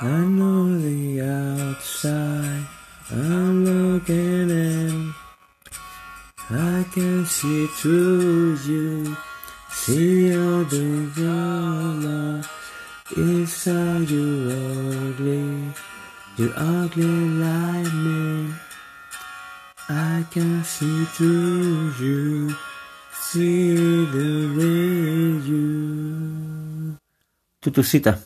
I know the outside I'm looking in. I can see through you. See all the color inside you ugly. You ugly like me. I can see through you. See the way you. Tutusita.